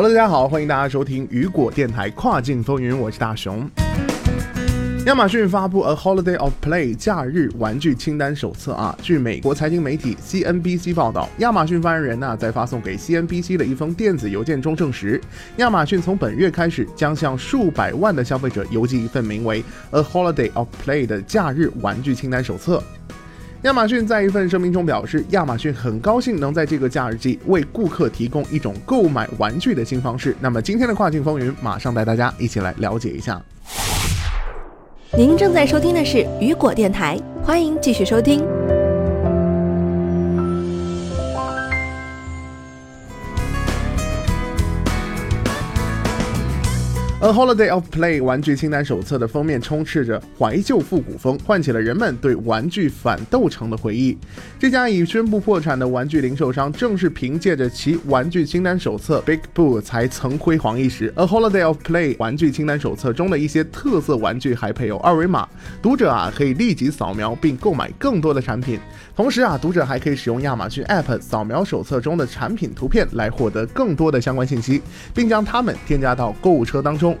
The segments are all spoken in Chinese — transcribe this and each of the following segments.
Hello，大家好，欢迎大家收听雨果电台跨境风云，我是大熊。亚马逊发布《A Holiday of Play》假日玩具清单手册啊。据美国财经媒体 CNBC 报道，亚马逊发言人呢在发送给 CNBC 的一封电子邮件中证实，亚马逊从本月开始将向数百万的消费者邮寄一份名为《A Holiday of Play》的假日玩具清单手册。亚马逊在一份声明中表示，亚马逊很高兴能在这个假日季为顾客提供一种购买玩具的新方式。那么今天的跨境风云，马上带大家一起来了解一下。您正在收听的是雨果电台，欢迎继续收听。《A Holiday of Play》玩具清单手册的封面充斥着怀旧复古风，唤起了人们对玩具反斗城的回忆。这家已宣布破产的玩具零售商，正是凭借着其玩具清单手册《Big Boo》才曾辉煌一时。《A Holiday of Play》玩具清单手册中的一些特色玩具还配有二维码，读者啊可以立即扫描并购买更多的产品。同时啊，读者还可以使用亚马逊 App 扫描手册中的产品图片来获得更多的相关信息，并将它们添加到购物车当中。 음.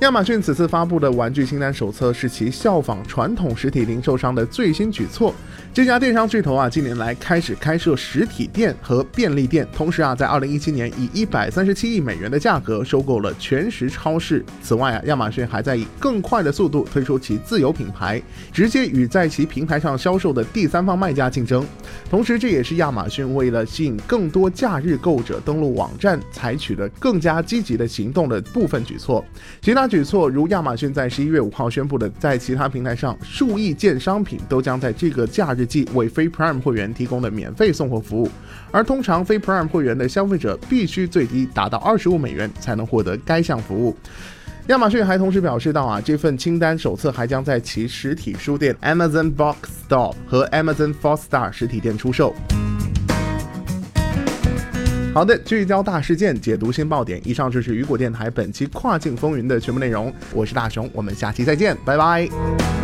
亚马逊此次发布的玩具清单手册是其效仿传统实体零售商的最新举措。这家电商巨头啊，近年来开始开设实体店和便利店，同时啊，在二零一七年以一百三十七亿美元的价格收购了全食超市。此外啊，亚马逊还在以更快的速度推出其自有品牌，直接与在其平台上销售的第三方卖家竞争。同时，这也是亚马逊为了吸引更多假日购者登录网站，采取的更加积极的行动的部分举措。其他举措如亚马逊在十一月五号宣布的，在其他平台上数亿件商品都将在这个假日季为非 Prime 会员提供的免费送货服务，而通常非 Prime 会员的消费者必须最低达到二十五美元才能获得该项服务。亚马逊还同时表示到啊，这份清单手册还将在其实体书店 Amazon Box Store 和 Amazon Four Star 实体店出售。好的，聚焦大事件，解读新爆点。以上就是雨果电台本期跨境风云的全部内容。我是大熊，我们下期再见，拜拜。